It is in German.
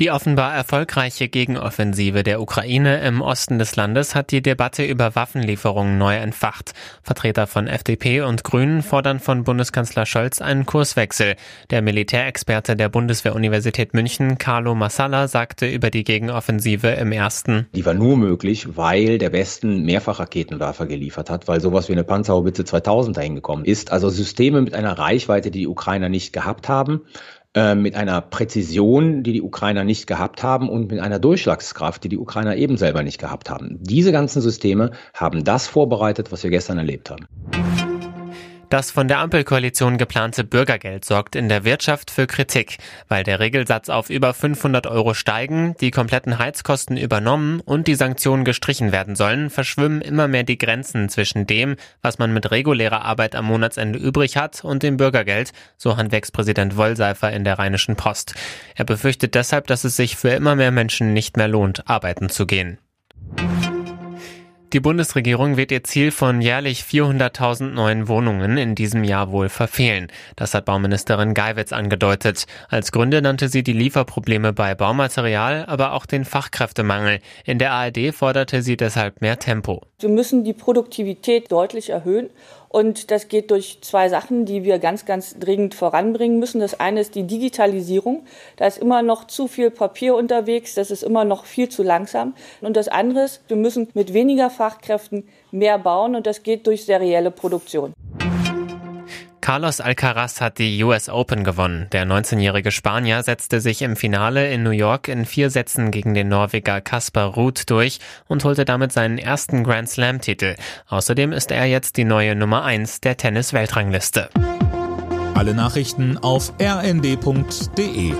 Die offenbar erfolgreiche Gegenoffensive der Ukraine im Osten des Landes hat die Debatte über Waffenlieferungen neu entfacht. Vertreter von FDP und Grünen fordern von Bundeskanzler Scholz einen Kurswechsel. Der Militärexperte der Bundeswehr-Universität München, Carlo Massala, sagte über die Gegenoffensive im ersten. Die war nur möglich, weil der Westen Mehrfachraketenwerfer geliefert hat, weil sowas wie eine Panzerhaubitze 2000 dahin gekommen ist. Also Systeme mit einer Reichweite, die die Ukrainer nicht gehabt haben äh, mit einer Präzision, die die Ukrainer nicht gehabt haben und mit einer Durchschlagskraft, die die Ukrainer eben selber nicht gehabt haben. Diese ganzen Systeme haben das vorbereitet, was wir gestern erlebt haben. Das von der Ampelkoalition geplante Bürgergeld sorgt in der Wirtschaft für Kritik, weil der Regelsatz auf über 500 Euro steigen, die kompletten Heizkosten übernommen und die Sanktionen gestrichen werden sollen, verschwimmen immer mehr die Grenzen zwischen dem, was man mit regulärer Arbeit am Monatsende übrig hat und dem Bürgergeld, so Handwerkspräsident Wollseifer in der Rheinischen Post. Er befürchtet deshalb, dass es sich für immer mehr Menschen nicht mehr lohnt, arbeiten zu gehen. Die Bundesregierung wird ihr Ziel von jährlich 400.000 neuen Wohnungen in diesem Jahr wohl verfehlen. Das hat Bauministerin Geiwitz angedeutet. Als Gründe nannte sie die Lieferprobleme bei Baumaterial, aber auch den Fachkräftemangel. In der ARD forderte sie deshalb mehr Tempo. Wir müssen die Produktivität deutlich erhöhen und das geht durch zwei Sachen, die wir ganz, ganz dringend voranbringen müssen. Das eine ist die Digitalisierung. Da ist immer noch zu viel Papier unterwegs, das ist immer noch viel zu langsam. Und das andere ist, wir müssen mit weniger Fachkräften mehr bauen und das geht durch serielle Produktion. Carlos Alcaraz hat die US Open gewonnen. Der 19-jährige Spanier setzte sich im Finale in New York in vier Sätzen gegen den Norweger Kaspar Ruth durch und holte damit seinen ersten Grand Slam-Titel. Außerdem ist er jetzt die neue Nummer 1 der Tennis-Weltrangliste. Alle Nachrichten auf rnd.de